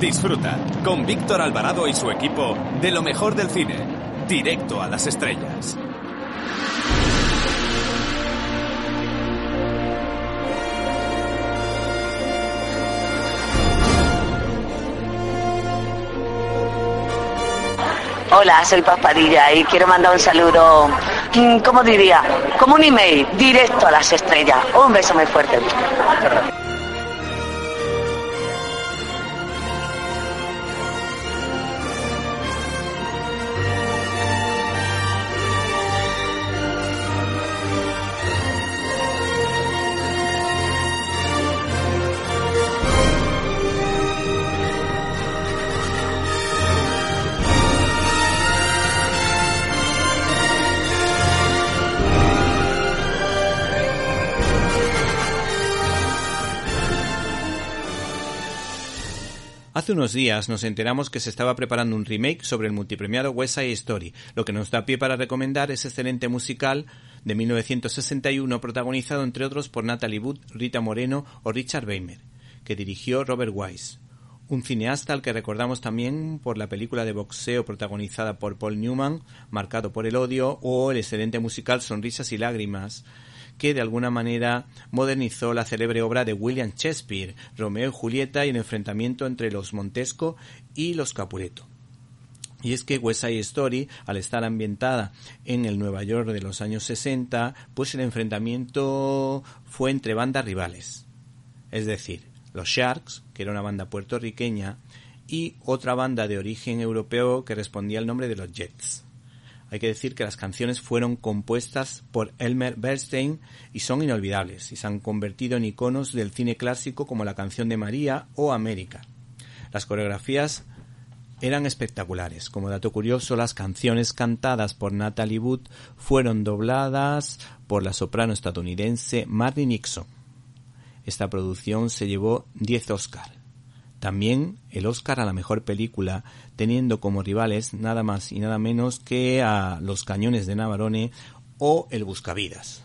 Disfruta con Víctor Alvarado y su equipo de lo mejor del cine, directo a las estrellas. Hola, soy Paspadilla y quiero mandar un saludo, ¿cómo diría? Como un email, directo a las estrellas. Un beso muy fuerte. Hace unos días nos enteramos que se estaba preparando un remake sobre el multipremiado West Side Story, lo que nos da pie para recomendar ese excelente musical de 1961 protagonizado entre otros por Natalie Wood, Rita Moreno o Richard Weimer, que dirigió Robert Wise, un cineasta al que recordamos también por la película de boxeo protagonizada por Paul Newman, Marcado por el odio, o el excelente musical Sonrisas y lágrimas, que de alguna manera modernizó la célebre obra de William Shakespeare, Romeo y Julieta y el enfrentamiento entre los Montesco y los Capuleto. Y es que West Side Story, al estar ambientada en el Nueva York de los años 60, pues el enfrentamiento fue entre bandas rivales. Es decir, los Sharks, que era una banda puertorriqueña, y otra banda de origen europeo que respondía al nombre de los Jets. Hay que decir que las canciones fueron compuestas por Elmer Bernstein y son inolvidables y se han convertido en iconos del cine clásico como la canción de María o América. Las coreografías eran espectaculares. Como dato curioso, las canciones cantadas por Natalie Wood fueron dobladas por la soprano estadounidense Marty Nixon. Esta producción se llevó 10 Oscars. También el Oscar a la mejor película, teniendo como rivales nada más y nada menos que a Los Cañones de Navarone o El Buscavidas.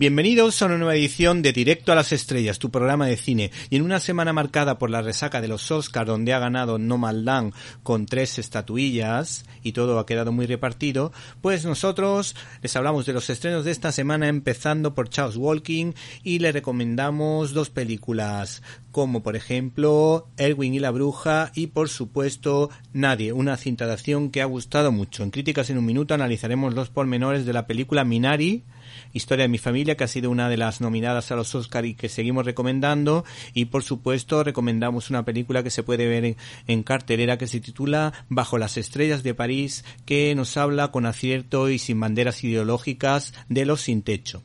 Bienvenidos a una nueva edición de Directo a las Estrellas, tu programa de cine. Y en una semana marcada por la resaca de los Oscars, donde ha ganado No Land con tres estatuillas y todo ha quedado muy repartido, pues nosotros les hablamos de los estrenos de esta semana, empezando por Charles Walking y le recomendamos dos películas, como por ejemplo Elwin y la Bruja y por supuesto Nadie, una cinta de acción que ha gustado mucho. En Críticas en un Minuto analizaremos los pormenores de la película Minari Historia de mi familia, que ha sido una de las nominadas a los Oscar y que seguimos recomendando. Y por supuesto, recomendamos una película que se puede ver en, cartelera que se titula Bajo las estrellas de París, que nos habla con acierto y sin banderas ideológicas de los sin techo.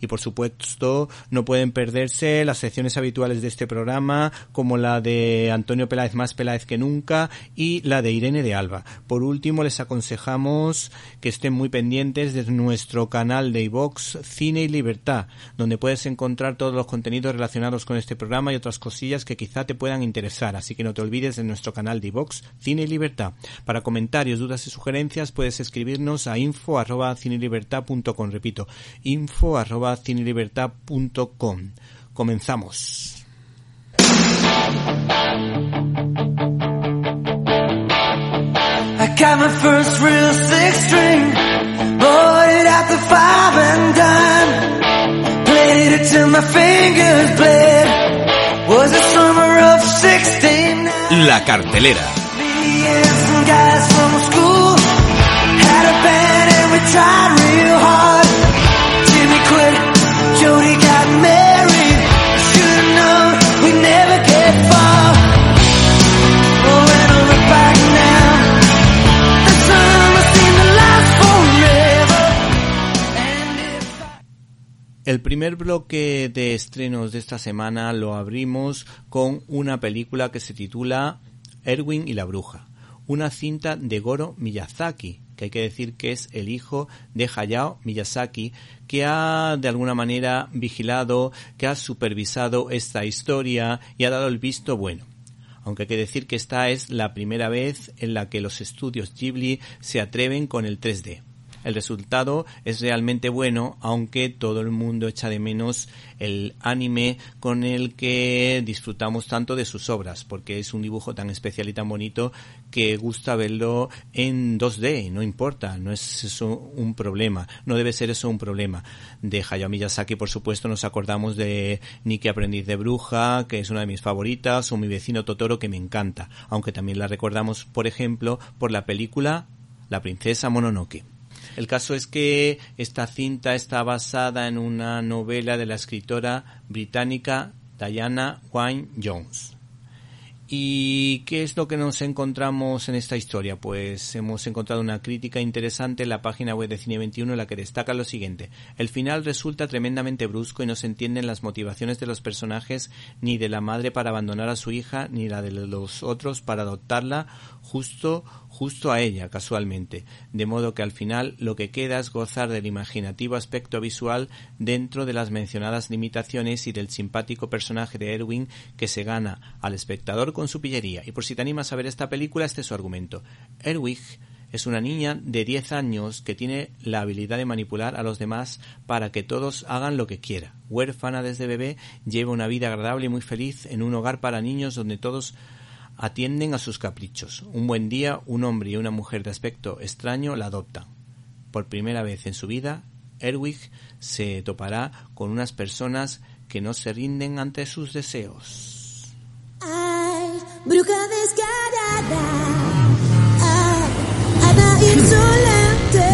Y por supuesto, no pueden perderse las secciones habituales de este programa, como la de Antonio Peláez más Peláez que nunca y la de Irene de Alba. Por último, les aconsejamos que estén muy pendientes de nuestro canal de iVox Cine y Libertad, donde puedes encontrar todos los contenidos relacionados con este programa y otras cosillas que quizá te puedan interesar. Así que no te olvides de nuestro canal de iVox Cine y Libertad. Para comentarios, dudas y sugerencias puedes escribirnos a info arroba Repito, info arroba cinelibertad.com. Comenzamos. I got my first real six string, bought it at the five and dime, played it till my fingers bled. Was the summer of 16. La cartelera. Me and some guys from school had a band and we tried real El primer bloque de estrenos de esta semana lo abrimos con una película que se titula Erwin y la bruja, una cinta de Goro Miyazaki, que hay que decir que es el hijo de Hayao Miyazaki, que ha de alguna manera vigilado, que ha supervisado esta historia y ha dado el visto bueno. aunque hay que decir que esta es la primera vez en la que los estudios Ghibli se atreven con el 3D. El resultado es realmente bueno, aunque todo el mundo echa de menos el anime con el que disfrutamos tanto de sus obras, porque es un dibujo tan especial y tan bonito que gusta verlo en 2D, no importa, no es eso un problema, no debe ser eso un problema. De Hayao Miyazaki, por supuesto, nos acordamos de Nikki Aprendiz de Bruja, que es una de mis favoritas, o Mi vecino Totoro, que me encanta, aunque también la recordamos, por ejemplo, por la película La princesa Mononoke. El caso es que esta cinta está basada en una novela de la escritora británica Diana Wynne Jones. ¿Y qué es lo que nos encontramos en esta historia? Pues hemos encontrado una crítica interesante en la página web de Cine 21 en la que destaca lo siguiente. El final resulta tremendamente brusco y no se entienden las motivaciones de los personajes ni de la madre para abandonar a su hija ni la de los otros para adoptarla justo justo a ella casualmente, de modo que al final lo que queda es gozar del imaginativo aspecto visual dentro de las mencionadas limitaciones y del simpático personaje de Erwin que se gana al espectador con su pillería. Y por si te animas a ver esta película, este es su argumento. Erwin es una niña de 10 años que tiene la habilidad de manipular a los demás para que todos hagan lo que quiera. Huérfana desde bebé, lleva una vida agradable y muy feliz en un hogar para niños donde todos atienden a sus caprichos. Un buen día, un hombre y una mujer de aspecto extraño la adoptan. Por primera vez en su vida, Erwig se topará con unas personas que no se rinden ante sus deseos. Ay, bruja descarada. insolente.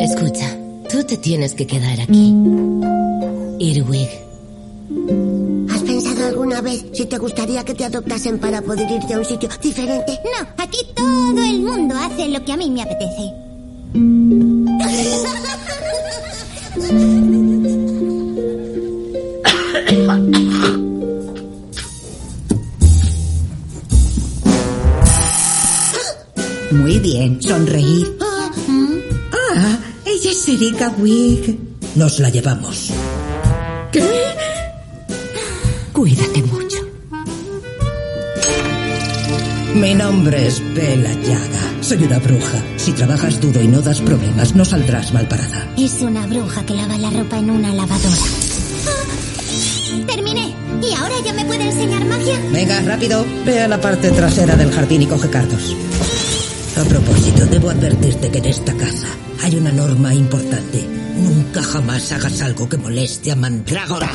Escucha, tú te tienes que quedar aquí. Irwig alguna vez si te gustaría que te adoptasen para poder irte a un sitio diferente? No, aquí todo el mundo hace lo que a mí me apetece. Muy bien, sonreír. Ah, ella es Erika Wig. Nos la llevamos. ¿Qué? Cuídate Mi nombre es Bella Yaga. Soy una bruja. Si trabajas duro y no das problemas, no saldrás mal parada. Es una bruja que lava la ropa en una lavadora. ¡Terminé! ¿Y ahora ya me puede enseñar magia? Venga, rápido. Ve a la parte trasera del jardín y coge cardos. A propósito, debo advertirte que en esta casa hay una norma importante. Nunca jamás hagas algo que moleste a Mandrágora.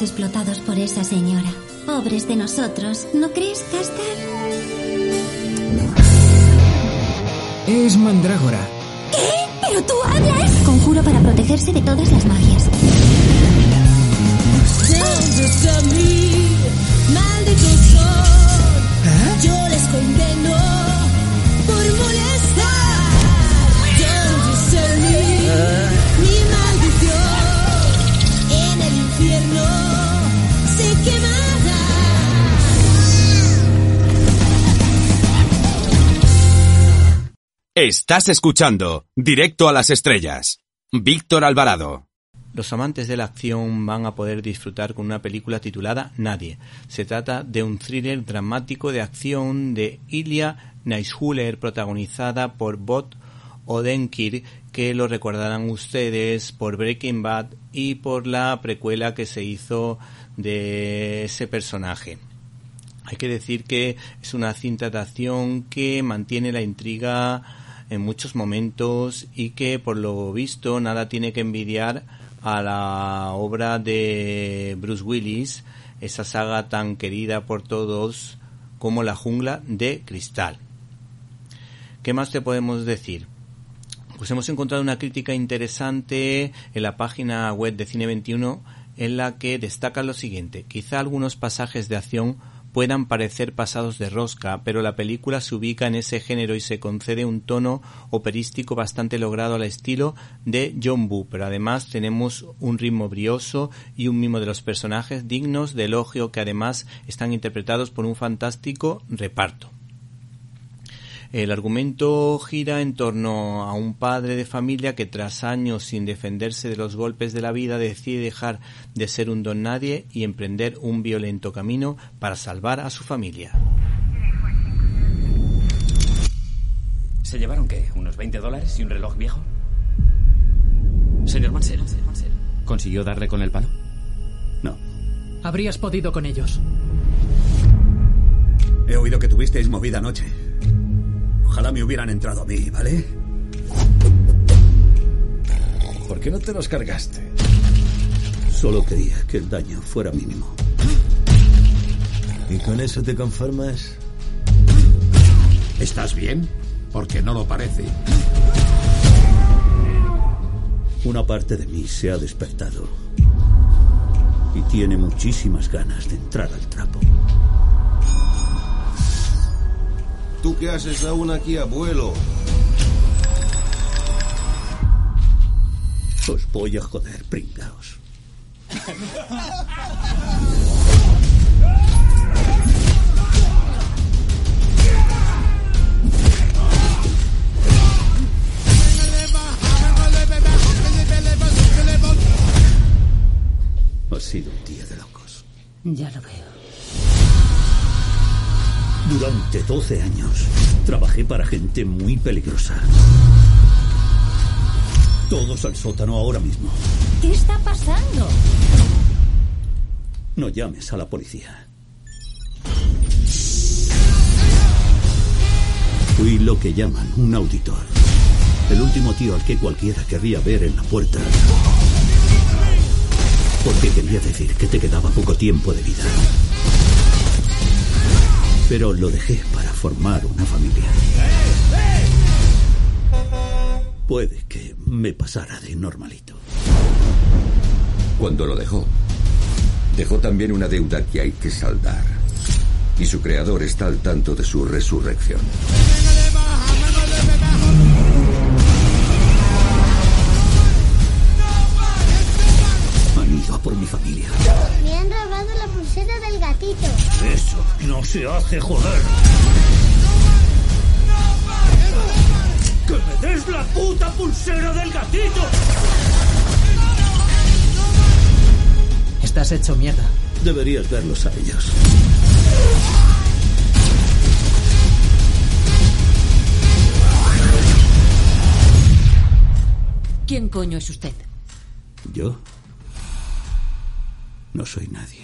Explotados por esa señora. Pobres de nosotros, ¿no crees, Castar? Es Mandrágora. ¿Qué? ¿Pero tú hablas? Conjuro para protegerse de todas las magias. ¿Eh? Yo les condeno por molestar. Mi maldición Estás escuchando Directo a las Estrellas. Víctor Alvarado. Los amantes de la acción van a poder disfrutar con una película titulada Nadie. Se trata de un thriller dramático de acción de Ilya Neishuller protagonizada por Bot Odenkirk que lo recordarán ustedes por Breaking Bad y por la precuela que se hizo de ese personaje. Hay que decir que es una cinta de acción que mantiene la intriga en muchos momentos y que por lo visto nada tiene que envidiar a la obra de Bruce Willis, esa saga tan querida por todos como La jungla de cristal. ¿Qué más te podemos decir? Pues hemos encontrado una crítica interesante en la página web de Cine 21 en la que destaca lo siguiente. Quizá algunos pasajes de acción puedan parecer pasados de rosca, pero la película se ubica en ese género y se concede un tono operístico bastante logrado al estilo de John Woo, pero además tenemos un ritmo brioso y un mimo de los personajes dignos de elogio que además están interpretados por un fantástico reparto. El argumento gira en torno a un padre de familia que tras años sin defenderse de los golpes de la vida decide dejar de ser un don nadie y emprender un violento camino para salvar a su familia. ¿Se llevaron qué? ¿Unos 20 dólares y un reloj viejo? Señor Mansell, ¿consiguió darle con el palo? No. Habrías podido con ellos. He oído que tuvisteis movida anoche. Ojalá me hubieran entrado a mí, ¿vale? ¿Por qué no te los cargaste? Solo quería que el daño fuera mínimo. ¿Y con eso te conformas? ¿Estás bien? Porque no lo parece. Una parte de mí se ha despertado y tiene muchísimas ganas de entrar al trapo. ¿Tú qué haces aún aquí, abuelo? Os voy a joder, pringaos. Ha sido un día de locos. Ya lo veo. Durante 12 años trabajé para gente muy peligrosa. Todos al sótano ahora mismo. ¿Qué está pasando? No llames a la policía. Fui lo que llaman un auditor. El último tío al que cualquiera querría ver en la puerta. Porque quería decir que te quedaba poco tiempo de vida. Pero lo dejé para formar una familia. Puede que me pasara de normalito. Cuando lo dejó, dejó también una deuda que hay que saldar. Y su creador está al tanto de su resurrección. Han ido a por mi familia. Pulsera del gatito. Eso no se hace joder. ¡Que me des la puta pulsera del gatito! Estás hecho mierda. Deberías verlos a ellos. ¿Quién coño es usted? ¿Yo? No soy nadie.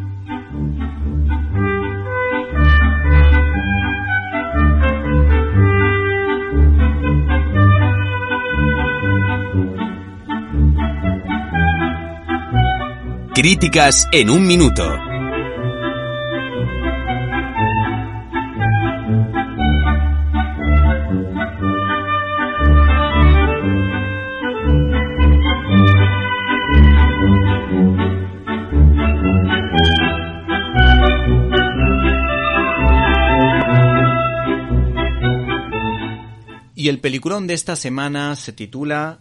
Críticas en un minuto. Y el peliculón de esta semana se titula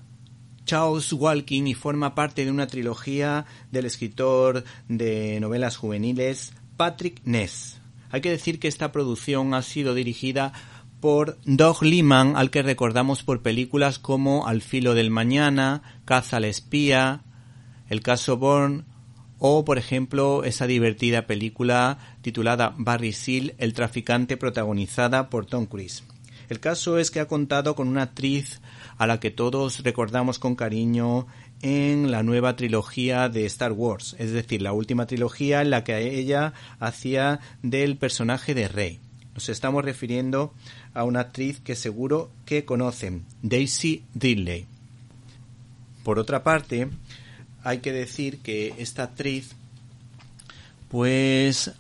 Charles Walking y forma parte de una trilogía del escritor de novelas juveniles Patrick Ness. Hay que decir que esta producción ha sido dirigida por Doug Liman, al que recordamos por películas como Al filo del mañana, Caza al espía, El caso Bourne o, por ejemplo, esa divertida película titulada Barry Seal, el traficante, protagonizada por Tom Cruise. El caso es que ha contado con una actriz a la que todos recordamos con cariño en la nueva trilogía de Star Wars, es decir, la última trilogía en la que ella hacía del personaje de Rey. Nos estamos refiriendo a una actriz que seguro que conocen, Daisy Ridley. Por otra parte, hay que decir que esta actriz pues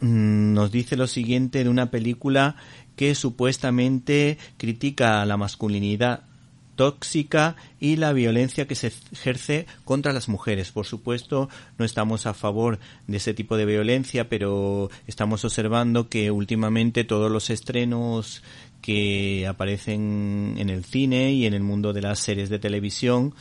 mm, nos dice lo siguiente de una película que supuestamente critica la masculinidad tóxica y la violencia que se ejerce contra las mujeres. Por supuesto, no estamos a favor de ese tipo de violencia, pero estamos observando que últimamente todos los estrenos que aparecen en el cine y en el mundo de las series de televisión,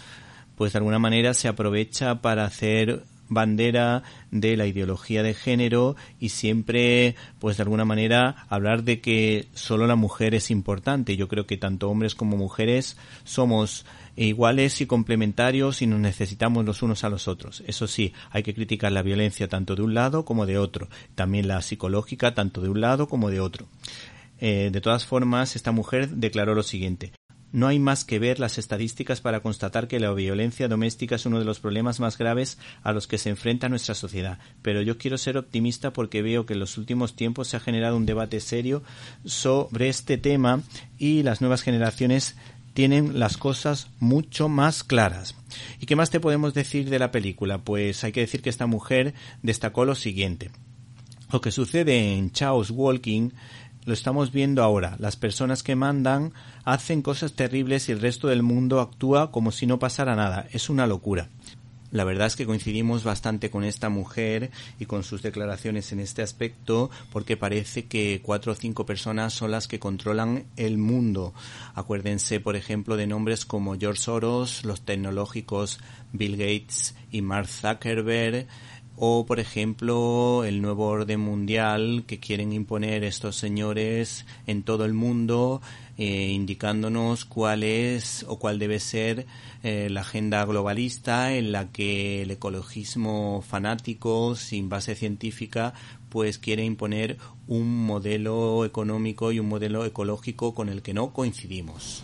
pues de alguna manera se aprovecha para hacer bandera de la ideología de género y siempre, pues de alguna manera, hablar de que solo la mujer es importante. Yo creo que tanto hombres como mujeres somos iguales y complementarios y nos necesitamos los unos a los otros. Eso sí, hay que criticar la violencia tanto de un lado como de otro. También la psicológica tanto de un lado como de otro. Eh, de todas formas, esta mujer declaró lo siguiente. No hay más que ver las estadísticas para constatar que la violencia doméstica es uno de los problemas más graves a los que se enfrenta nuestra sociedad. Pero yo quiero ser optimista porque veo que en los últimos tiempos se ha generado un debate serio sobre este tema y las nuevas generaciones tienen las cosas mucho más claras. ¿Y qué más te podemos decir de la película? Pues hay que decir que esta mujer destacó lo siguiente. Lo que sucede en Chaos Walking lo estamos viendo ahora. Las personas que mandan hacen cosas terribles y el resto del mundo actúa como si no pasara nada. Es una locura. La verdad es que coincidimos bastante con esta mujer y con sus declaraciones en este aspecto porque parece que cuatro o cinco personas son las que controlan el mundo. Acuérdense, por ejemplo, de nombres como George Soros, los tecnológicos Bill Gates y Mark Zuckerberg, o por ejemplo el nuevo orden mundial que quieren imponer estos señores en todo el mundo eh, indicándonos cuál es o cuál debe ser eh, la agenda globalista en la que el ecologismo fanático sin base científica pues quiere imponer un modelo económico y un modelo ecológico con el que no coincidimos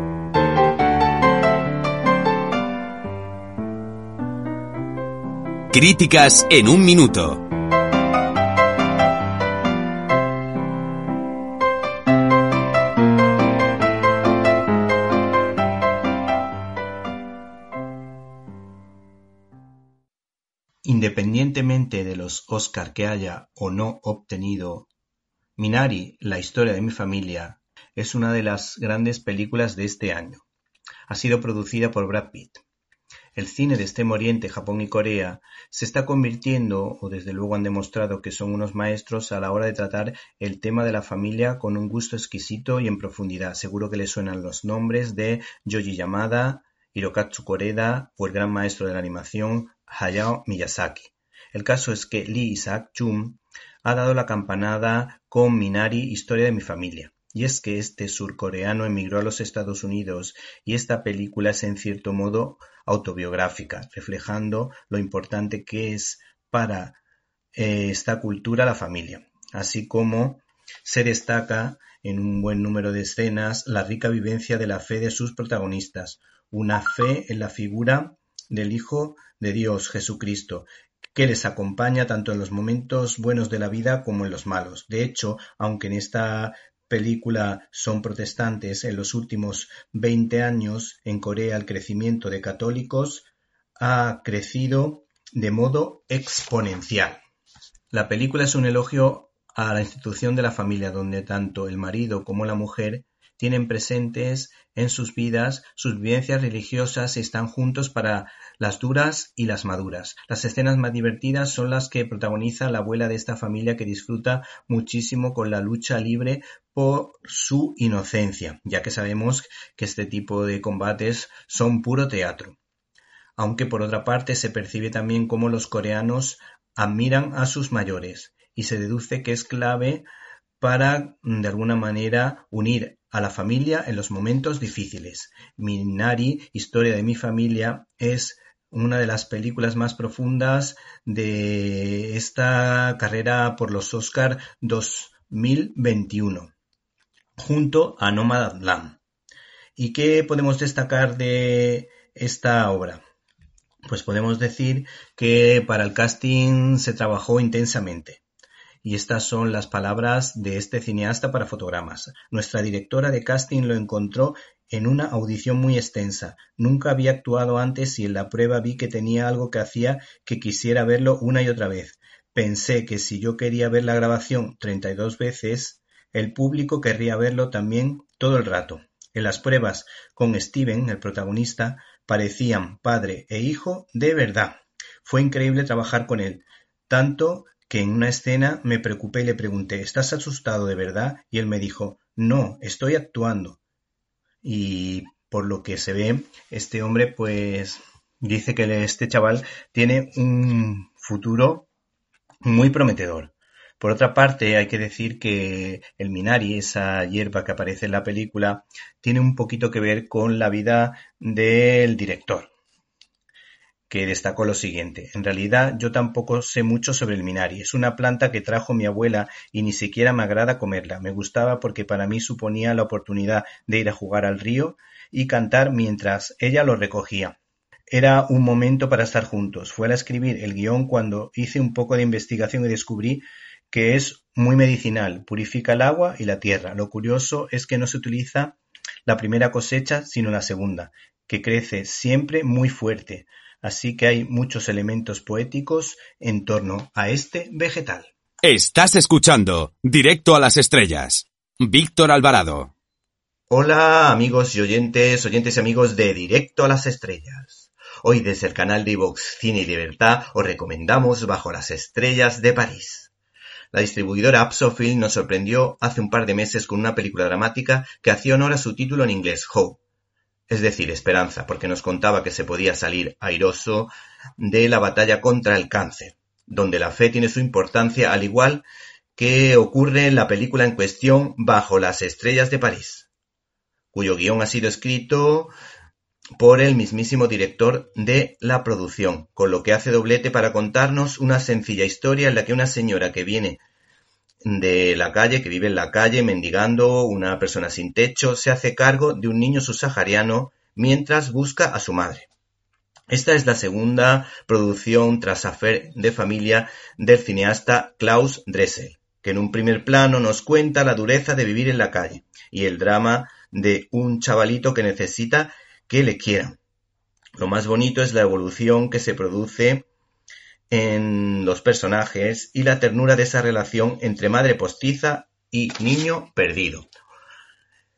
Críticas en un minuto. Independientemente de los Oscar que haya o no obtenido, Minari, la historia de mi familia, es una de las grandes películas de este año. Ha sido producida por Brad Pitt. El cine de Extremo Oriente, Japón y Corea se está convirtiendo, o desde luego han demostrado que son unos maestros a la hora de tratar el tema de la familia con un gusto exquisito y en profundidad. Seguro que les suenan los nombres de Yoji Yamada, Hirokatsu Koreda o el gran maestro de la animación Hayao Miyazaki. El caso es que Lee Isaac Chung ha dado la campanada con Minari, Historia de mi familia. Y es que este surcoreano emigró a los Estados Unidos y esta película es en cierto modo autobiográfica, reflejando lo importante que es para eh, esta cultura la familia, así como se destaca en un buen número de escenas la rica vivencia de la fe de sus protagonistas, una fe en la figura del Hijo de Dios, Jesucristo, que les acompaña tanto en los momentos buenos de la vida como en los malos. De hecho, aunque en esta película son protestantes, en los últimos 20 años en Corea el crecimiento de católicos ha crecido de modo exponencial. La película es un elogio a la institución de la familia donde tanto el marido como la mujer tienen presentes en sus vidas sus vivencias religiosas y están juntos para las duras y las maduras. Las escenas más divertidas son las que protagoniza la abuela de esta familia que disfruta muchísimo con la lucha libre por su inocencia, ya que sabemos que este tipo de combates son puro teatro. Aunque por otra parte se percibe también cómo los coreanos admiran a sus mayores y se deduce que es clave para de alguna manera unir a la familia en los momentos difíciles. Minari, Historia de mi familia, es una de las películas más profundas de esta carrera por los Oscar 2021, junto a Nomadland. ¿Y qué podemos destacar de esta obra? Pues podemos decir que para el casting se trabajó intensamente. Y estas son las palabras de este cineasta para fotogramas. Nuestra directora de casting lo encontró en una audición muy extensa. Nunca había actuado antes y en la prueba vi que tenía algo que hacía que quisiera verlo una y otra vez. Pensé que si yo quería ver la grabación 32 veces, el público querría verlo también todo el rato. En las pruebas con Steven, el protagonista, parecían padre e hijo de verdad. Fue increíble trabajar con él, tanto que en una escena me preocupé y le pregunté ¿Estás asustado de verdad? Y él me dijo No, estoy actuando. Y por lo que se ve, este hombre pues dice que este chaval tiene un futuro muy prometedor. Por otra parte, hay que decir que el Minari, esa hierba que aparece en la película, tiene un poquito que ver con la vida del director que destacó lo siguiente. En realidad yo tampoco sé mucho sobre el minari. Es una planta que trajo mi abuela y ni siquiera me agrada comerla. Me gustaba porque para mí suponía la oportunidad de ir a jugar al río y cantar mientras ella lo recogía. Era un momento para estar juntos. Fue al escribir el guion cuando hice un poco de investigación y descubrí que es muy medicinal, purifica el agua y la tierra. Lo curioso es que no se utiliza la primera cosecha, sino la segunda, que crece siempre muy fuerte así que hay muchos elementos poéticos en torno a este vegetal. Estás escuchando Directo a las Estrellas. Víctor Alvarado. Hola amigos y oyentes, oyentes y amigos de Directo a las Estrellas. Hoy desde el canal de iVox Cine y Libertad os recomendamos Bajo las Estrellas de París. La distribuidora Apsofilm nos sorprendió hace un par de meses con una película dramática que hacía honor a su título en inglés, Hope, es decir, esperanza, porque nos contaba que se podía salir airoso de la batalla contra el cáncer, donde la fe tiene su importancia al igual que ocurre en la película en cuestión Bajo las Estrellas de París, cuyo guion ha sido escrito por el mismísimo director de la producción, con lo que hace doblete para contarnos una sencilla historia en la que una señora que viene de la calle, que vive en la calle mendigando, una persona sin techo, se hace cargo de un niño subsahariano mientras busca a su madre. Esta es la segunda producción tras Affair de familia del cineasta Klaus Dressel, que en un primer plano nos cuenta la dureza de vivir en la calle y el drama de un chavalito que necesita que le quieran. Lo más bonito es la evolución que se produce en los personajes y la ternura de esa relación entre madre postiza y niño perdido.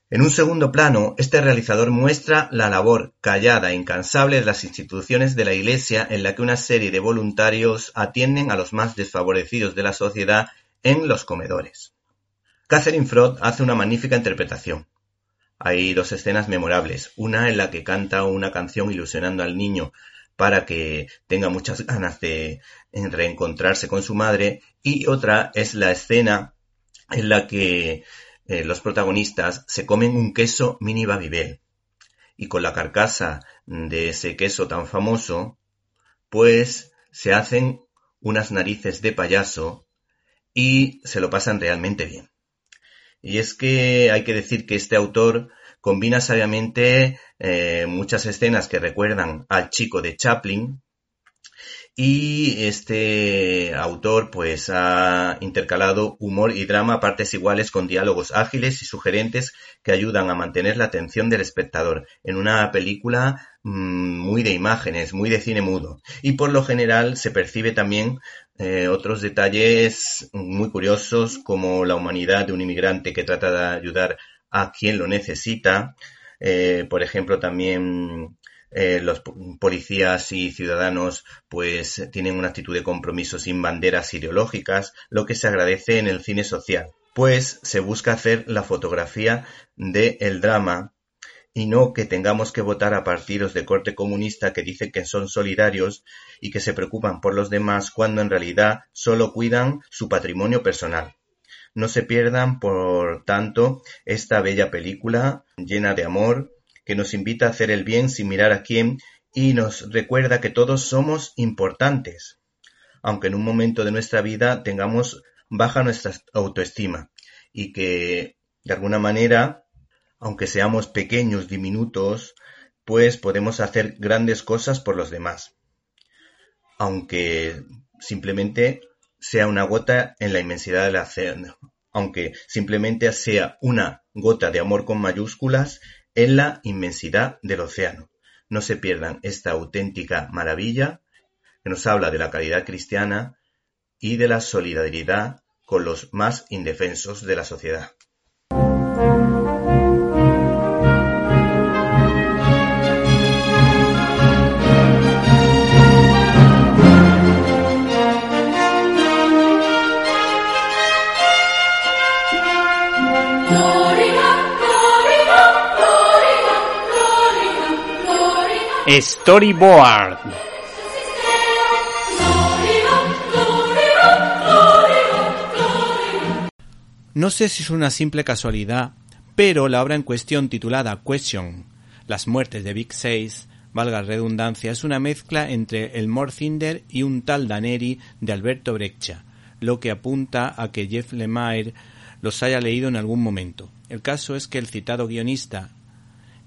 En un segundo plano, este realizador muestra la labor callada e incansable de las instituciones de la Iglesia en la que una serie de voluntarios atienden a los más desfavorecidos de la sociedad en los comedores. Catherine Frost hace una magnífica interpretación. Hay dos escenas memorables, una en la que canta una canción ilusionando al niño para que tenga muchas ganas de reencontrarse con su madre y otra es la escena en la que eh, los protagonistas se comen un queso mini babybel y con la carcasa de ese queso tan famoso pues se hacen unas narices de payaso y se lo pasan realmente bien. Y es que hay que decir que este autor combina sabiamente eh, muchas escenas que recuerdan al chico de Chaplin y este autor pues ha intercalado humor y drama a partes iguales con diálogos ágiles y sugerentes que ayudan a mantener la atención del espectador en una película mm, muy de imágenes, muy de cine mudo. Y por lo general se percibe también eh, otros detalles muy curiosos como la humanidad de un inmigrante que trata de ayudar a quien lo necesita. Eh, por ejemplo, también eh, los policías y ciudadanos pues tienen una actitud de compromiso sin banderas ideológicas, lo que se agradece en el cine social, pues se busca hacer la fotografía del drama y no que tengamos que votar a partidos de corte comunista que dicen que son solidarios y que se preocupan por los demás cuando en realidad solo cuidan su patrimonio personal. No se pierdan, por tanto, esta bella película llena de amor que nos invita a hacer el bien sin mirar a quién y nos recuerda que todos somos importantes, aunque en un momento de nuestra vida tengamos baja nuestra autoestima y que de alguna manera, aunque seamos pequeños, diminutos, pues podemos hacer grandes cosas por los demás, aunque simplemente sea una gota en la inmensidad del océano, aunque simplemente sea una gota de amor con mayúsculas en la inmensidad del océano. No se pierdan esta auténtica maravilla que nos habla de la caridad cristiana y de la solidaridad con los más indefensos de la sociedad. Storyboard. No sé si es una simple casualidad, pero la obra en cuestión titulada Question, Las muertes de Big Six, valga redundancia, es una mezcla entre el Morcinder y un tal Daneri de Alberto Breccia, lo que apunta a que Jeff Lemire los haya leído en algún momento. El caso es que el citado guionista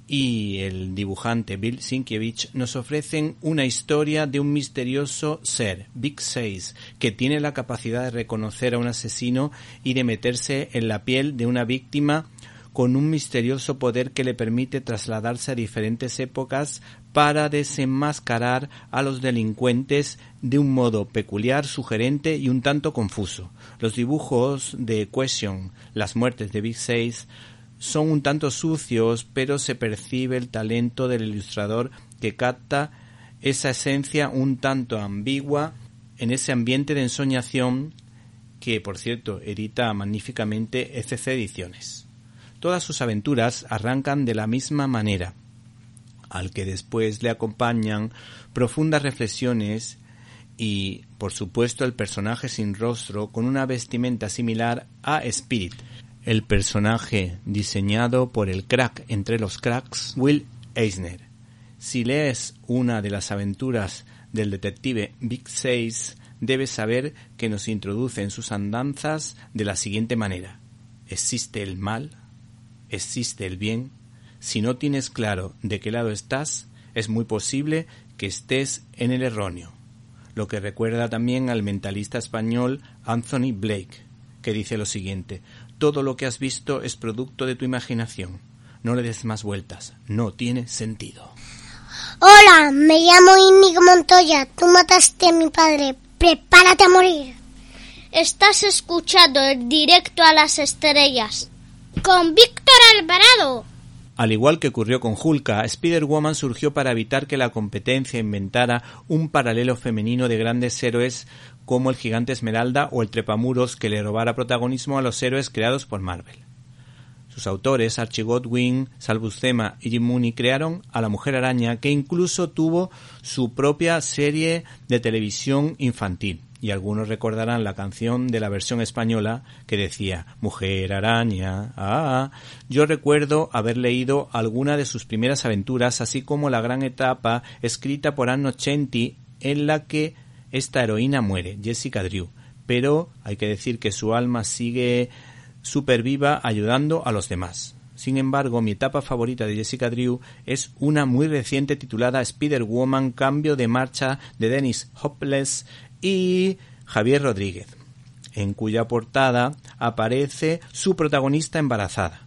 y el dibujante Bill Sienkiewicz nos ofrecen una historia de un misterioso ser, Big Six, que tiene la capacidad de reconocer a un asesino y de meterse en la piel de una víctima con un misterioso poder que le permite trasladarse a diferentes épocas para desenmascarar a los delincuentes de un modo peculiar, sugerente y un tanto confuso. Los dibujos de Question, las muertes de Big Six, son un tanto sucios, pero se percibe el talento del ilustrador que capta esa esencia un tanto ambigua en ese ambiente de ensoñación que, por cierto, edita magníficamente FC Ediciones. Todas sus aventuras arrancan de la misma manera, al que después le acompañan profundas reflexiones y, por supuesto, el personaje sin rostro con una vestimenta similar a Spirit, el personaje diseñado por el crack entre los cracks Will Eisner. Si lees una de las aventuras del detective Big Six, debes saber que nos introduce en sus andanzas de la siguiente manera. ¿Existe el mal? ¿Existe el bien? Si no tienes claro de qué lado estás, es muy posible que estés en el erróneo. Lo que recuerda también al mentalista español Anthony Blake, que dice lo siguiente, todo lo que has visto es producto de tu imaginación. No le des más vueltas. No tiene sentido. Hola, me llamo Inigo Montoya. Tú mataste a mi padre. Prepárate a morir. Estás escuchando el directo a las estrellas con Víctor Alvarado. Al igual que ocurrió con Hulka, Spider-Woman surgió para evitar que la competencia inventara un paralelo femenino de grandes héroes como el gigante Esmeralda o el trepamuros que le robara protagonismo a los héroes creados por Marvel. Sus autores, Archie Godwin, Sal Buscema y Jim Mooney, crearon a la Mujer Araña, que incluso tuvo su propia serie de televisión infantil. Y algunos recordarán la canción de la versión española que decía Mujer Araña. Ah, yo recuerdo haber leído alguna de sus primeras aventuras, así como la gran etapa escrita por Anno Chenti, en la que esta heroína muere, Jessica Drew, pero hay que decir que su alma sigue super viva ayudando a los demás. Sin embargo, mi etapa favorita de Jessica Drew es una muy reciente titulada Spider-Woman Cambio de Marcha de Dennis Hopeless y Javier Rodríguez, en cuya portada aparece su protagonista embarazada,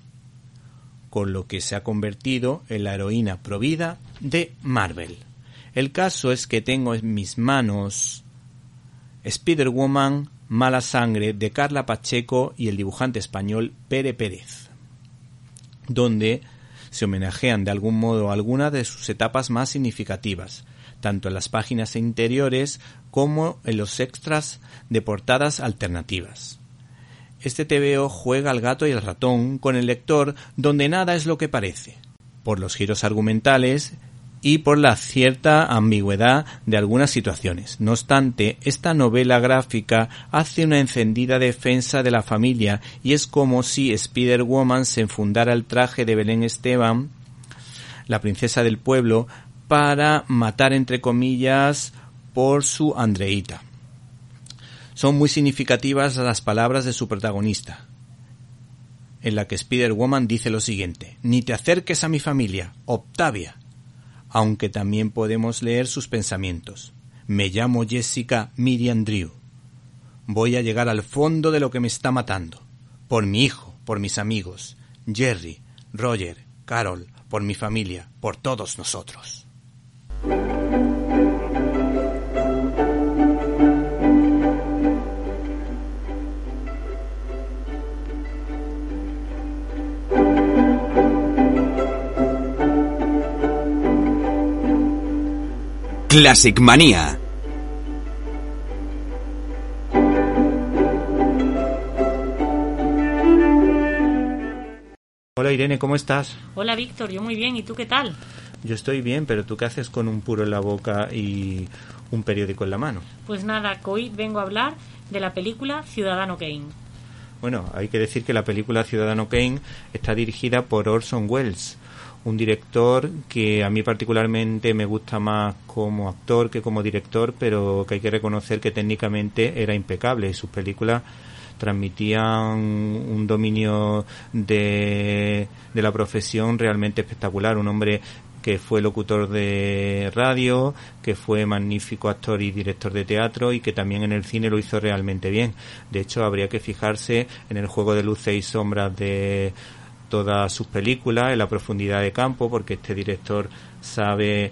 con lo que se ha convertido en la heroína provida de Marvel. El caso es que tengo en mis manos Spider-Woman Mala Sangre de Carla Pacheco y el dibujante español Pere Pérez, donde se homenajean de algún modo algunas de sus etapas más significativas, tanto en las páginas interiores como en los extras de portadas alternativas. Este TVO juega al gato y al ratón con el lector donde nada es lo que parece. Por los giros argumentales y por la cierta ambigüedad de algunas situaciones. No obstante, esta novela gráfica hace una encendida defensa de la familia y es como si Spider-Woman se enfundara el traje de Belén Esteban, la princesa del pueblo, para matar entre comillas por su Andreita. Son muy significativas las palabras de su protagonista, en la que Spider-Woman dice lo siguiente, Ni te acerques a mi familia, Octavia, aunque también podemos leer sus pensamientos. Me llamo Jessica Miriam Drew. Voy a llegar al fondo de lo que me está matando. Por mi hijo, por mis amigos, Jerry, Roger, Carol, por mi familia, por todos nosotros. Classic Manía. Hola Irene, ¿cómo estás? Hola Víctor, yo muy bien, ¿y tú qué tal? Yo estoy bien, pero ¿tú qué haces con un puro en la boca y un periódico en la mano? Pues nada, hoy vengo a hablar de la película Ciudadano Kane. Bueno, hay que decir que la película Ciudadano Kane está dirigida por Orson Welles, un director que a mí particularmente me gusta más como actor que como director, pero que hay que reconocer que técnicamente era impecable y sus películas transmitían un dominio de, de la profesión realmente espectacular. Un hombre que fue locutor de radio, que fue magnífico actor y director de teatro y que también en el cine lo hizo realmente bien. De hecho, habría que fijarse en el juego de luces y sombras de todas sus películas, en la profundidad de campo, porque este director sabe,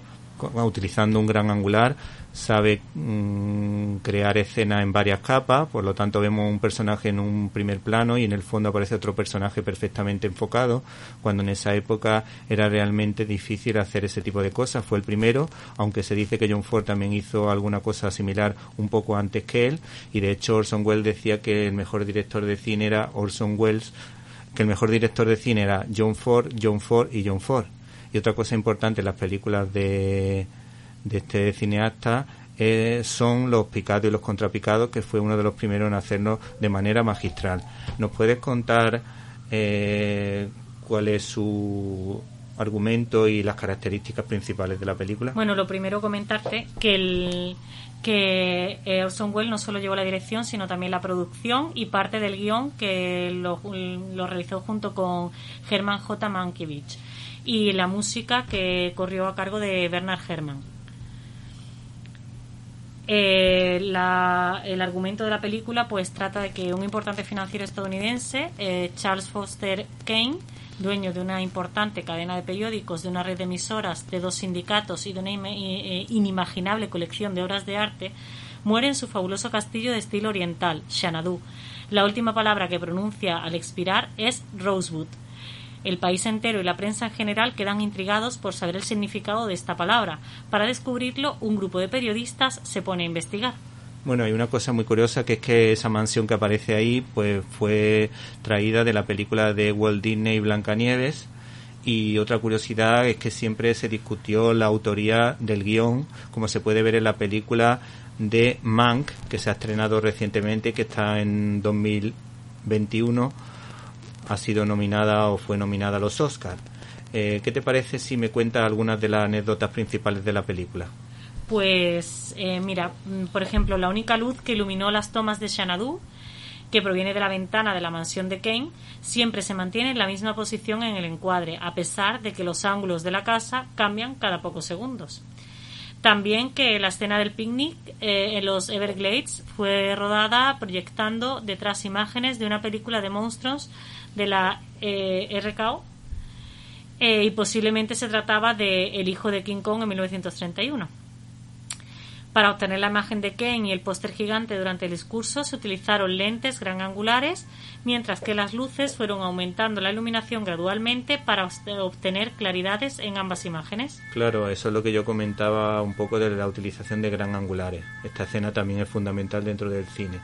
utilizando un gran angular, sabe mm, crear escenas en varias capas, por lo tanto vemos un personaje en un primer plano y en el fondo aparece otro personaje perfectamente enfocado, cuando en esa época era realmente difícil hacer ese tipo de cosas. Fue el primero, aunque se dice que John Ford también hizo alguna cosa similar un poco antes que él, y de hecho Orson Welles decía que el mejor director de cine era Orson Welles, que el mejor director de cine era John Ford, John Ford y John Ford. Y otra cosa importante, las películas de de este cineasta eh, son los picados y los contrapicados, que fue uno de los primeros en hacerlo de manera magistral. ¿Nos puedes contar eh, cuál es su argumento y las características principales de la película? Bueno, lo primero comentarte que el que eh, Orson Welles no solo llevó la dirección, sino también la producción y parte del guion que lo, realizó junto con Herman J. Mankiewicz y la música que corrió a cargo de Bernard Herrmann. Eh, la- el argumento de la película pues trata de que un importante financiero estadounidense, eh, Charles Foster Kane, dueño de una importante cadena de periódicos, de una red de emisoras, de dos sindicatos y de una i- eh, inimaginable colección de obras de arte, muere en su fabuloso castillo de estilo oriental, Xanadu. La última palabra que pronuncia al expirar es Rosewood. El país entero y la prensa en general quedan intrigados por saber el significado de esta palabra. Para descubrirlo, un grupo de periodistas se pone a investigar. Bueno, hay una cosa muy curiosa que es que esa mansión que aparece ahí pues fue traída de la película de Walt Disney Blancanieves y otra curiosidad es que siempre se discutió la autoría del guion, como se puede ver en la película de Mank, que se ha estrenado recientemente, que está en 2021, ha sido nominada o fue nominada a los Oscars. Eh, ¿Qué te parece si me cuentas algunas de las anécdotas principales de la película? Pues eh, mira, mm, por ejemplo, la única luz que iluminó las tomas de Xanadu, que proviene de la ventana de la mansión de Kane, siempre se mantiene en la misma posición en el encuadre, a pesar de que los ángulos de la casa cambian cada pocos segundos. También que la escena del picnic eh, en los Everglades fue rodada proyectando detrás imágenes de una película de monstruos de la eh, RKO eh, y posiblemente se trataba de El hijo de King Kong en 1931. Para obtener la imagen de Kane y el póster gigante durante el discurso se utilizaron lentes gran angulares, mientras que las luces fueron aumentando la iluminación gradualmente para obtener claridades en ambas imágenes. Claro, eso es lo que yo comentaba un poco de la utilización de gran angulares. Esta escena también es fundamental dentro del cine.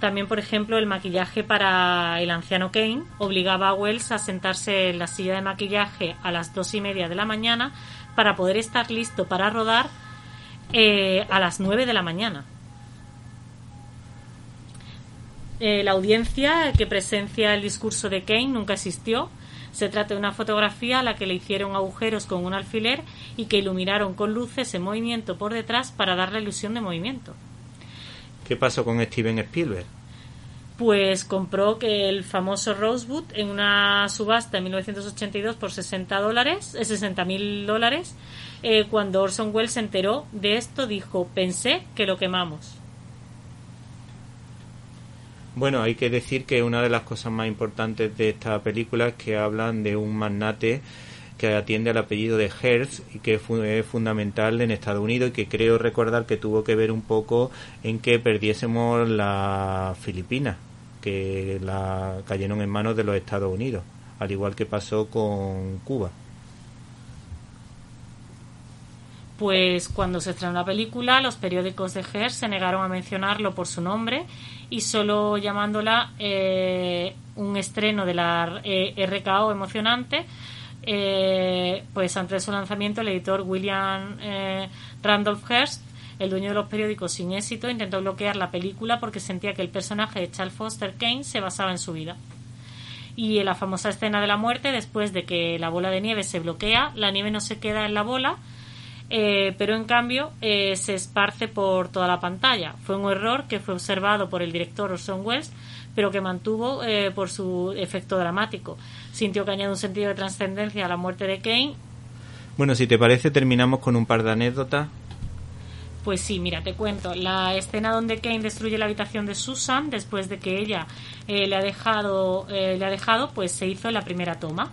También, por ejemplo, el maquillaje para el anciano Kane obligaba a Wells a sentarse en la silla de maquillaje a las dos y media de la mañana para poder estar listo para rodar eh, a las nueve de la mañana. Eh, la audiencia que presencia el discurso de Kane nunca existió. Se trata de una fotografía a la que le hicieron agujeros con un alfiler y que iluminaron con luces en movimiento por detrás para dar la ilusión de movimiento. ¿Qué pasó con Steven Spielberg? Pues compró que el famoso Rosewood en una subasta en 1982 por 60 dólares, eh, 60 mil dólares. Eh, cuando Orson Welles se enteró de esto, dijo: Pensé que lo quemamos. Bueno, hay que decir que una de las cosas más importantes de esta película es que hablan de un magnate que atiende al apellido de Hearst y que fu- es fundamental en Estados Unidos y que creo recordar que tuvo que ver un poco en que perdiésemos la Filipinas, que la cayeron en manos de los Estados Unidos, al igual que pasó con Cuba. Pues cuando se estrenó la película, los periódicos de Hearst se negaron a mencionarlo por su nombre y solo llamándola eh, un estreno de la eh, RKO emocionante, eh, pues antes de su lanzamiento el editor William eh, Randolph Hearst, el dueño de los periódicos sin éxito, intentó bloquear la película porque sentía que el personaje de Charles Foster Kane se basaba en su vida. Y en la famosa escena de la muerte, después de que la bola de nieve se bloquea, la nieve no se queda en la bola, eh, pero en cambio eh, se esparce por toda la pantalla. Fue un error que fue observado por el director Orson Welles, pero que mantuvo eh, por su efecto dramático. Sintió que añade un sentido de trascendencia a la muerte de Kane. Bueno, si te parece, terminamos con un par de anécdotas. Pues sí, mira, te cuento. La escena donde Kane destruye la habitación de Susan después de que ella eh, le ha dejado, eh, le ha dejado, pues se hizo en la primera toma.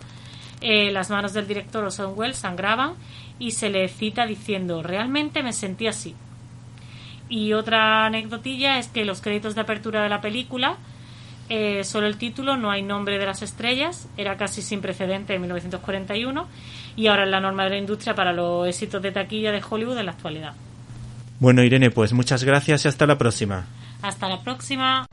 Eh, las manos del director Orson Welles sangraban y se le cita diciendo realmente me sentí así. Y otra anécdotilla es que los créditos de apertura de la película, eh, solo el título, no hay nombre de las estrellas, era casi sin precedente en 1941 y ahora es la norma de la industria para los éxitos de taquilla de Hollywood en la actualidad. Bueno, Irene, pues muchas gracias y hasta la próxima. Hasta la próxima.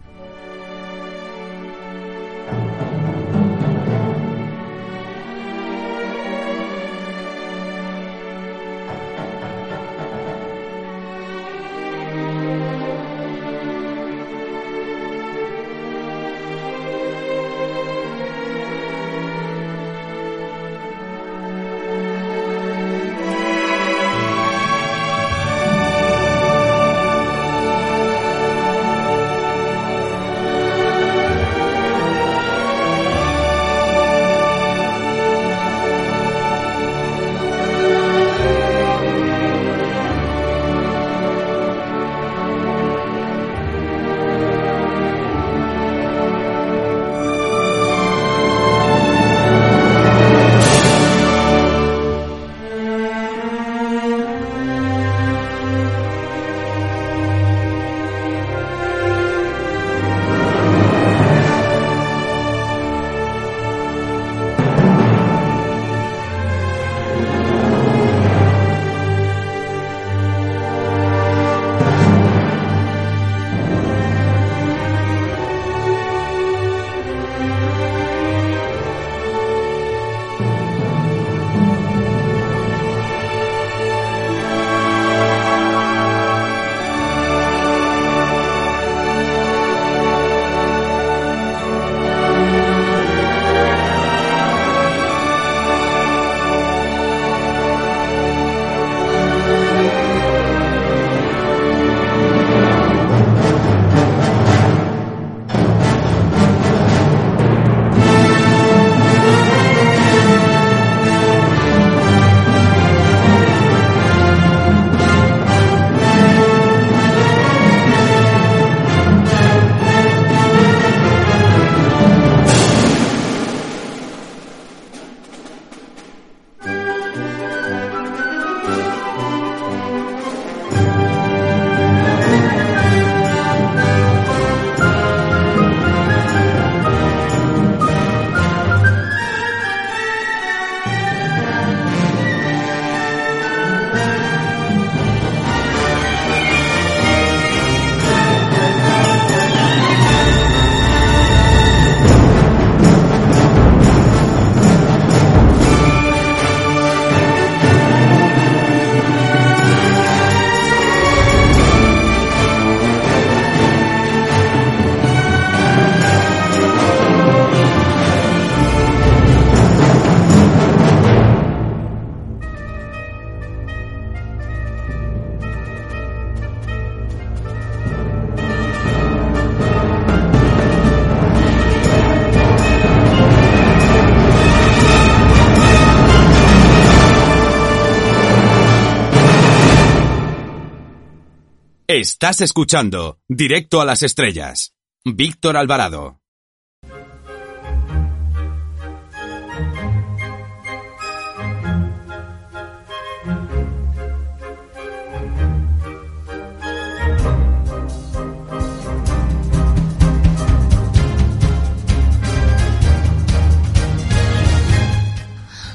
Estás escuchando Directo a las Estrellas. Víctor Alvarado.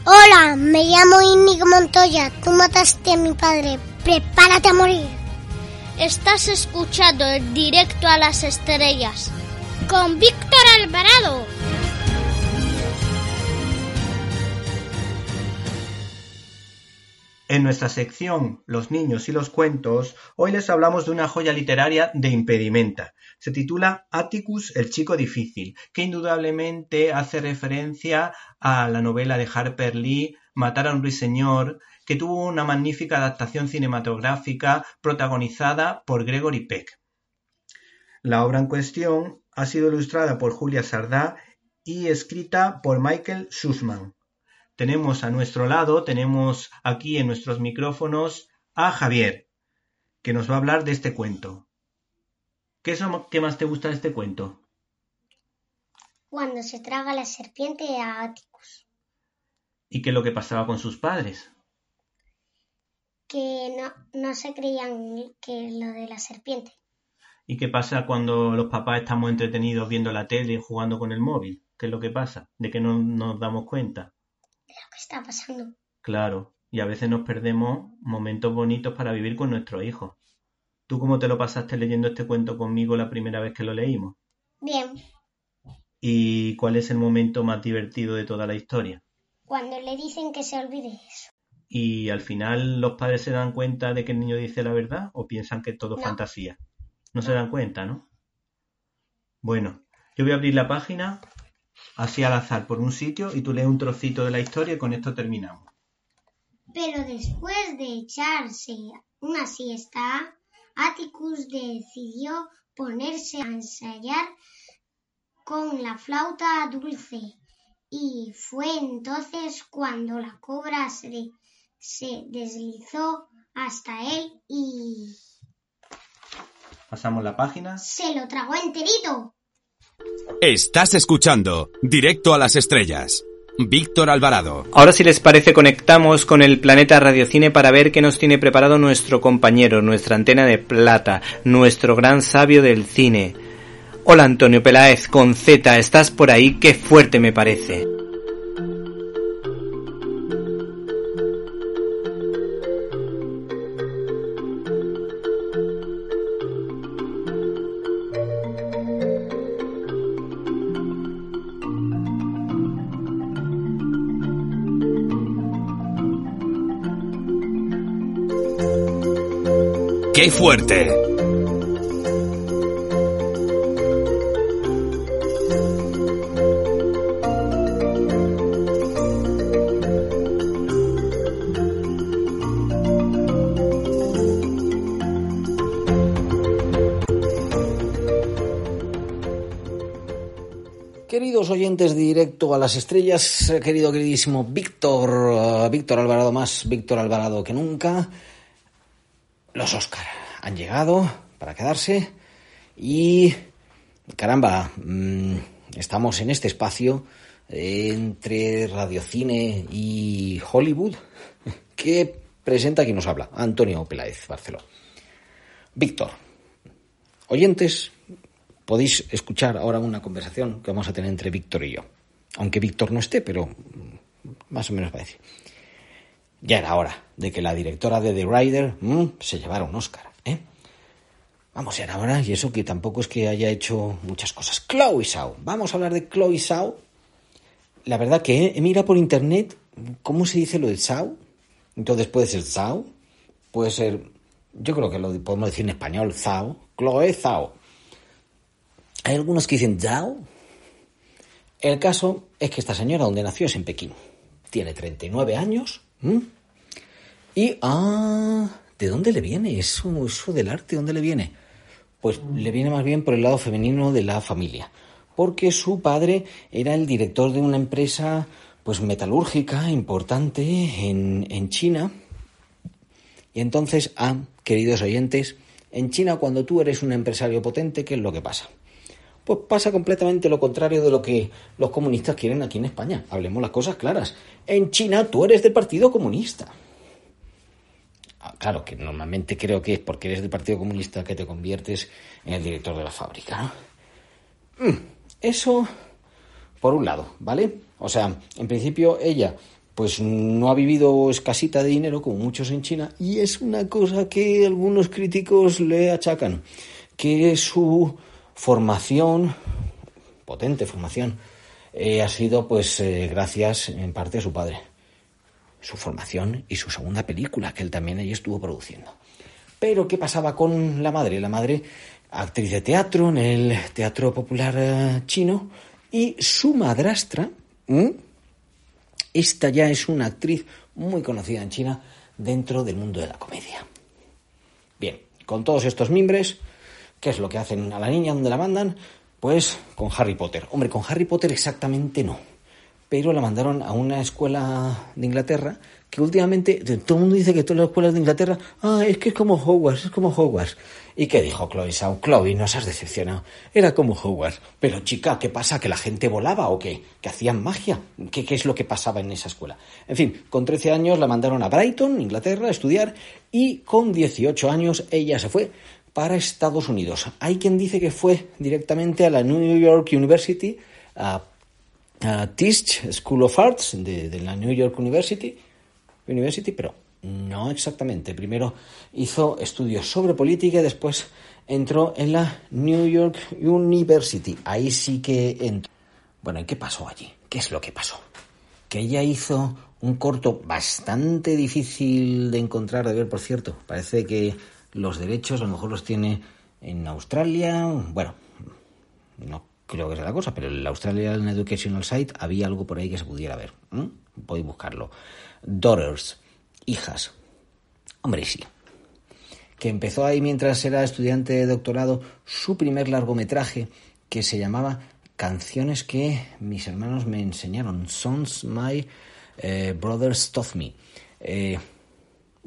Hola, me llamo Íñigo Montoya. Tú mataste a mi padre. Prepárate a morir. Estás escuchando el directo a las estrellas con Víctor Alvarado. En nuestra sección Los niños y los cuentos, hoy les hablamos de una joya literaria de impedimenta. Se titula Atticus, el chico difícil, que indudablemente hace referencia a la novela de Harper Lee Matar a un ruiseñor, que tuvo una magnífica adaptación cinematográfica protagonizada por Gregory Peck. La obra en cuestión ha sido ilustrada por Julia Sardá y escrita por Michael Sussman. Tenemos a nuestro lado, tenemos aquí en nuestros micrófonos a Javier, que nos va a hablar de este cuento. ¿Qué es lo que más te gusta de este cuento? Cuando se traga la serpiente a Atticus. ¿Y qué es lo que pasaba con sus padres? Que no, no se creían que lo de la serpiente. ¿Y qué pasa cuando los papás estamos entretenidos viendo la tele y jugando con el móvil? ¿Qué es lo que pasa? ¿De que no nos damos cuenta? De lo que está pasando. Claro, y a veces nos perdemos momentos bonitos para vivir con nuestros hijos. ¿Tú cómo te lo pasaste leyendo este cuento conmigo la primera vez que lo leímos? Bien. ¿Y cuál es el momento más divertido de toda la historia? Cuando le dicen que se olvide eso. ¿Y al final los padres se dan cuenta de que el niño dice la verdad o piensan que todo es No. fantasía? No se dan cuenta, ¿no? Bueno, yo voy a abrir la página así al azar por un sitio y tú lees un trocito de la historia y con esto terminamos. Pero después de echarse una siesta, Atticus decidió ponerse a ensayar con la flauta dulce. Y fue entonces cuando la cobra se, se deslizó hasta él y Pasamos la página. se lo tragó enterito. Estás escuchando Directo a las Estrellas. Víctor Alvarado. Ahora si les parece conectamos con el planeta Radiocine para ver qué nos tiene preparado nuestro compañero, nuestra antena de plata, nuestro gran sabio del cine. Hola Antonio Peláez con Z, ¿estás por ahí? Qué fuerte me parece. ¡Qué fuerte! Queridos oyentes de directo a las estrellas, eh, querido queridísimo Víctor, eh, Víctor Alvarado más, Víctor Alvarado que nunca, los Oscar han llegado para quedarse y caramba, mm, estamos en este espacio entre radiocine y Hollywood que presenta quien nos habla, Antonio Peláez Barceló. Víctor, oyentes, podéis escuchar ahora una conversación que vamos a tener entre Víctor y yo. Aunque Víctor no esté, pero mm, más o menos parece. Ya era hora de que la directora de The Rider mm, se llevara un Oscar, ¿eh? Vamos, ya era y eso que tampoco es que haya hecho muchas cosas. Chloe Zhao. Vamos a hablar de Chloe Zhao. La verdad que he mirado por internet cómo se dice lo de Zhao. Entonces puede ser Zhao, puede ser, yo creo que lo podemos decir en español, Zhao. Chloe Zhao. Hay algunos que dicen Zhao. El caso es que esta señora, donde nació, es en Pekín. Tiene 39 años. ¿M? Y, ah, ¿de dónde le viene eso, eso del arte? ¿Dónde le viene? Pues le viene más bien por el lado femenino de la familia. Porque su padre era el director de una empresa, pues metalúrgica importante en, en China. Y entonces, ah, queridos oyentes, En China, cuando tú eres un empresario potente, ¿qué es lo que pasa? Pues pasa completamente lo contrario de lo que los comunistas quieren aquí en España. Hablemos las cosas claras. En China tú eres del Partido Comunista. Ah, Claro que normalmente creo que es porque eres del Partido Comunista que te conviertes en el director de la fábrica. Mm, Eso, por un lado, ¿vale? O sea, en principio ella pues no ha vivido escasita de dinero como muchos en China y es una cosa que algunos críticos le achacan, que su formación, potente formación, eh, ha sido pues eh, gracias en parte a su padre, su formación y su segunda película que él también allí estuvo produciendo. Pero ¿qué pasaba con la madre? La madre, actriz de teatro en el teatro popular eh, chino y su madrastra, esta ya es una actriz muy conocida en China dentro del mundo de la comedia. Bien, con todos estos mimbres, ¿qué es lo que hacen a la niña? ¿Dónde la mandan? Pues con Harry Potter. Hombre, con Harry Potter exactamente no. Pero la mandaron a una escuela de Inglaterra que últimamente todo el mundo dice que todas las escuelas de Inglaterra, ah, es que es como Hogwarts, es como Hogwarts. ¿Y qué dijo Chloe Shaw? Chloe, nos has decepcionado. Era como Hogwarts. Pero chica, ¿qué pasa? ¿Que la gente volaba o qué? ¿Que hacían magia? ¿Qué, qué es lo que pasaba en esa escuela? En fin, con 13 años la mandaron a Brighton, Inglaterra, a estudiar y con 18 años ella se fue para Estados Unidos. Hay quien dice que fue directamente a la New York University, a, a Tisch School of Arts de, la New York University, University, pero no exactamente. Primero hizo estudios sobre política y después entró en la New York University. Ahí sí que entró. Bueno, ¿y qué pasó allí? ¿Qué es lo que pasó? Que ella hizo un corto bastante difícil de encontrar, de ver, por cierto. Parece que los derechos a lo mejor los tiene en Australia. Bueno, no creo que sea la cosa, pero en el Australian Educational Site había algo por ahí que se pudiera ver. a buscarlo. Daughters, hijas. Hombre, sí. Que empezó ahí mientras era estudiante de doctorado su primer largometraje que se llamaba Canciones que mis hermanos me enseñaron. Songs My eh, Brothers Taught Me. Eh,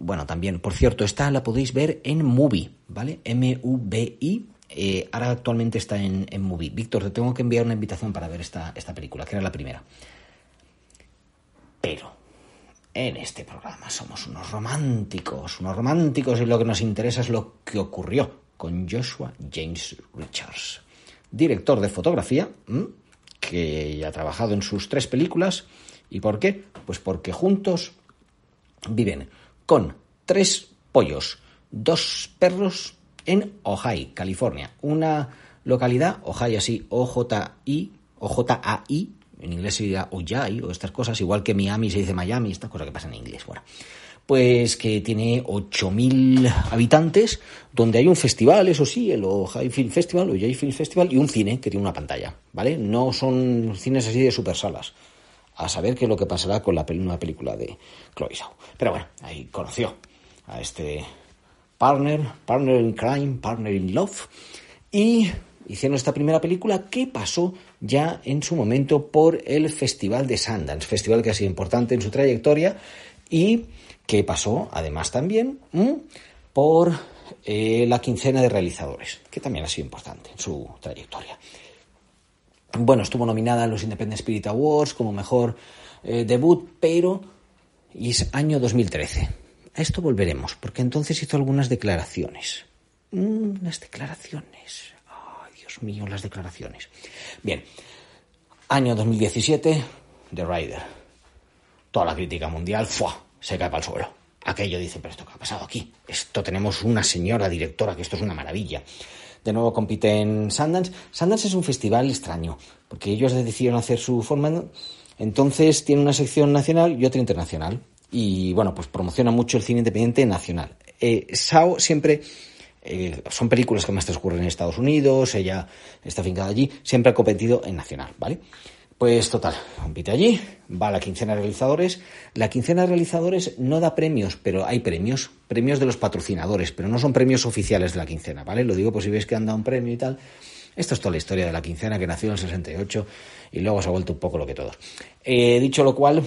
bueno, también, por cierto, esta la podéis ver en Movie, ¿vale? M-U-B-I. Eh, ahora actualmente está en, Movie. Víctor, te tengo que enviar una invitación para ver esta, esta película, que era la primera. Pero en este programa somos unos románticos, unos románticos y lo que nos interesa es lo que ocurrió con Joshua James Richards, director de fotografía, que ha trabajado en sus tres películas. ¿Y por qué? Pues porque juntos viven con tres pollos, dos perros en Ojai, California. Una localidad, Ojai así, O-J-I, O-J-A-I, en inglés sería Ojai o estas cosas, igual que Miami se dice Miami, estas cosas que pasan en inglés, bueno. Pues que tiene 8.000 habitantes, donde hay un festival, eso sí, el Ojai Film Festival, Ojai Film Festival, y un cine que tiene una pantalla, ¿vale? No son cines así de super salas. A saber qué es lo que pasará con la nueva película de Chloe Zhao. Pero bueno, ahí conoció a este partner, partner in crime, partner in love, y hicieron esta primera película que pasó ya en su momento por el Festival de Sundance, festival que ha sido importante en su trayectoria y que pasó además también por eh, la quincena de realizadores, que también ha sido importante en su trayectoria. Bueno, estuvo nominada a los Independent Spirit Awards como mejor eh, debut, pero y es año 2013. A esto volveremos, porque entonces hizo algunas declaraciones. Mm, declaraciones. Ay, Dios mío, las declaraciones. Bien, año 2017, The Rider. Toda la crítica mundial, ¡fua! se cae para el suelo. Aquello dice, pero esto qué ha pasado aquí. Esto tenemos una señora directora, que esto es una maravilla. De nuevo compite en Sundance. Sundance es un festival extraño, porque ellos decidieron hacer su forma. Entonces tiene una sección nacional y otra internacional. Y bueno, pues promociona mucho el cine independiente nacional. Eh, Sao siempre eh, son películas que más transcurren en Estados Unidos, ella está fincada allí, siempre ha competido en nacional, ¿vale? Pues total, compite allí, va a la quincena de realizadores. La quincena de realizadores no da premios, pero hay premios, premios de los patrocinadores, pero no son premios oficiales de la quincena, ¿vale? Lo digo por si veis que han dado un premio y tal. Esto es toda la historia de la quincena que nació en el 68 y luego se ha vuelto un poco lo que todos. Eh, dicho lo cual,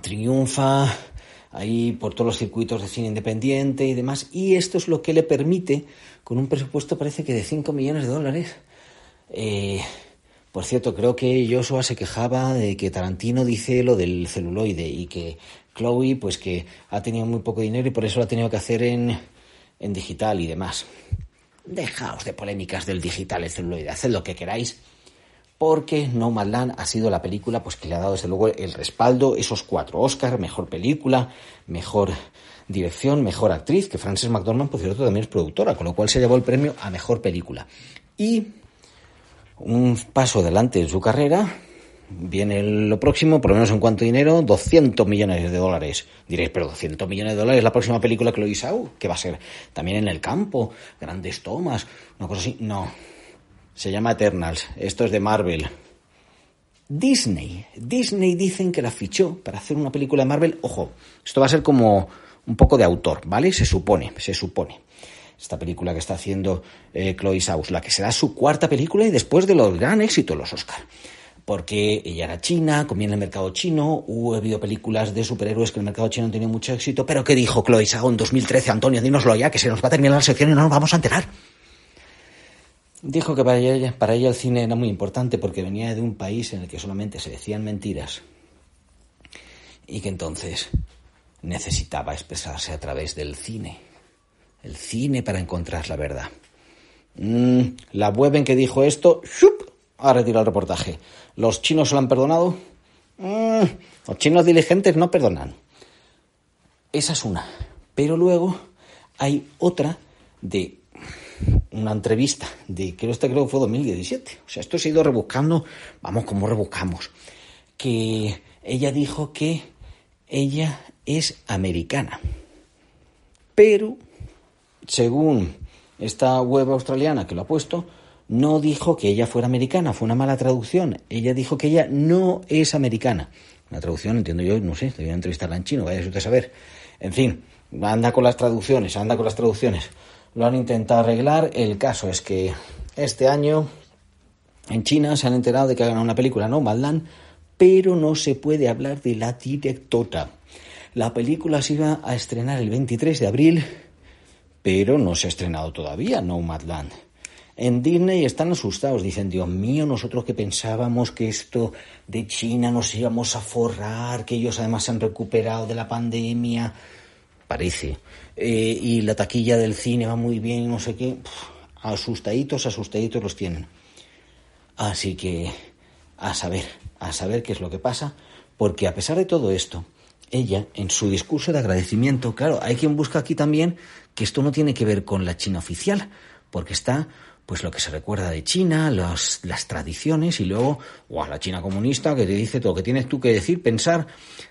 triunfa ahí por todos los circuitos de cine independiente y demás. Y esto es lo que le permite, con un presupuesto parece que de 5 millones de dólares. Eh, por cierto, creo que Joshua se quejaba de que Tarantino dice lo del celuloide y que Chloe, pues que ha tenido muy poco dinero y por eso lo ha tenido que hacer en, en digital y demás. Dejaos de polémicas del digital, el celuloide, haced lo que queráis porque Nomadland ha sido la película pues, que le ha dado desde luego el respaldo, esos cuatro Oscars, mejor película, mejor dirección, mejor actriz, que Frances McDormand, por cierto, también es productora, con lo cual se llevó el premio a mejor película. Y un paso adelante en su carrera, viene lo próximo, por lo menos en cuanto dinero, 200 millones de dólares. Diréis, pero 200 millones de dólares la próxima película que lo hizo, que va a ser también en el campo, grandes tomas, una cosa así. No, se llama Eternals. Esto es de Marvel. Disney. Disney dicen que la fichó para hacer una película de Marvel. Ojo, esto va a ser como un poco de autor, ¿vale? Se supone, se supone. Esta película que está haciendo eh, Chloe Saus, la que será su cuarta película y después de los gran éxito de los Oscar. Porque ella era china, comía en el mercado chino, hubo habido películas de superhéroes que el mercado chino no tenido mucho éxito, pero ¿qué dijo Chloe Saus en 2013? Antonio, dínoslo ya, que se nos va a terminar la sección y no nos vamos a enterar. Dijo que para ella, para ella el cine era muy importante porque venía de un país en el que solamente se decían mentiras y que entonces necesitaba expresarse a través del cine. El cine para encontrar la verdad. Mm, la web en que dijo esto, ¡shup! ha retirado el reportaje. ¿Los chinos se lo han perdonado? Mm, los chinos diligentes no perdonan. Esa es una. Pero luego hay otra de una entrevista de, creo, este creo que fue 2017. O sea, esto se ha ido rebuscando, vamos, como rebuscamos. Que ella dijo que ella es americana. Pero, según esta web australiana que lo ha puesto, no dijo que ella fuera americana, fue una mala traducción. Ella dijo que ella no es americana. Una traducción, entiendo yo, no sé, debería entrevistarla en chino, vaya usted a saber. En fin, anda con las traducciones, anda con las traducciones lo han intentado arreglar. El caso es que este año en China se han enterado de que hagan una película, ¿no? Madland, pero no se puede hablar de la directora. La película se iba a estrenar el 23 de abril, pero no se ha estrenado todavía, No Madland. En Disney están asustados, dicen, Dios mío, nosotros que pensábamos que esto de China nos íbamos a forrar, que ellos además se han recuperado de la pandemia, parece. Eh, y la taquilla del cine va muy bien, no sé qué. asustaditos, asustaditos los tienen. Así que a saber, a saber qué es lo que pasa, porque a pesar de todo esto, ella, en su discurso de agradecimiento, claro, hay quien busca aquí también que esto no tiene que ver con la China oficial, porque está pues lo que se recuerda de China, las tradiciones y luego, a la China comunista que te dice todo lo que tienes tú que decir, pensar,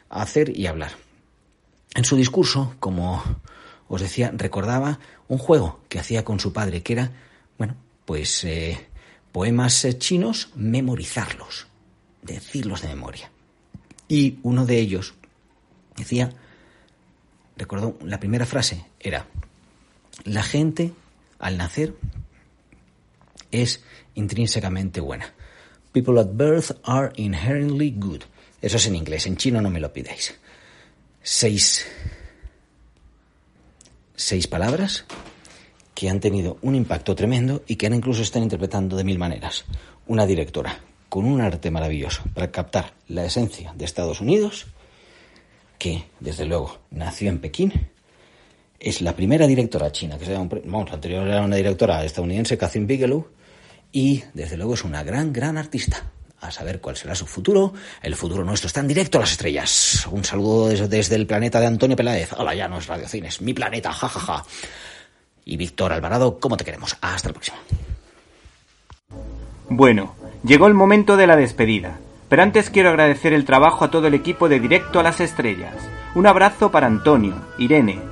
hacer y hablar. En su discurso, como os decía, recordaba un juego que hacía con su padre, que era, bueno, pues eh, poemas eh, chinos, memorizarlos, decirlos de memoria. Y uno de ellos decía, recordó, la primera frase era, la gente al nacer es intrínsecamente buena. People at birth are inherently good. Eso es en inglés, en chino no me lo pidáis seis, seis palabras que han tenido un impacto tremendo y que ahora incluso están interpretando de mil maneras. Una directora con un arte maravilloso para captar la esencia de Estados Unidos, que desde luego nació en Pekín, es la primera directora china que se llama, vamos, la anterior era una directora estadounidense, Catherine Bigelow, y desde luego es una gran, gran artista a saber cuál será su futuro. El futuro nuestro está en directo a las estrellas. Un saludo desde, el planeta de Antonio Peláez. Hola, ya no es Radio Cines, mi planeta, jajaja. Y Víctor Alvarado, ¿cómo te queremos? Hasta la próxima. Bueno, llegó el momento de la despedida. Pero antes quiero agradecer el trabajo a todo el equipo de Directo a las Estrellas. Un abrazo para Antonio, Irene,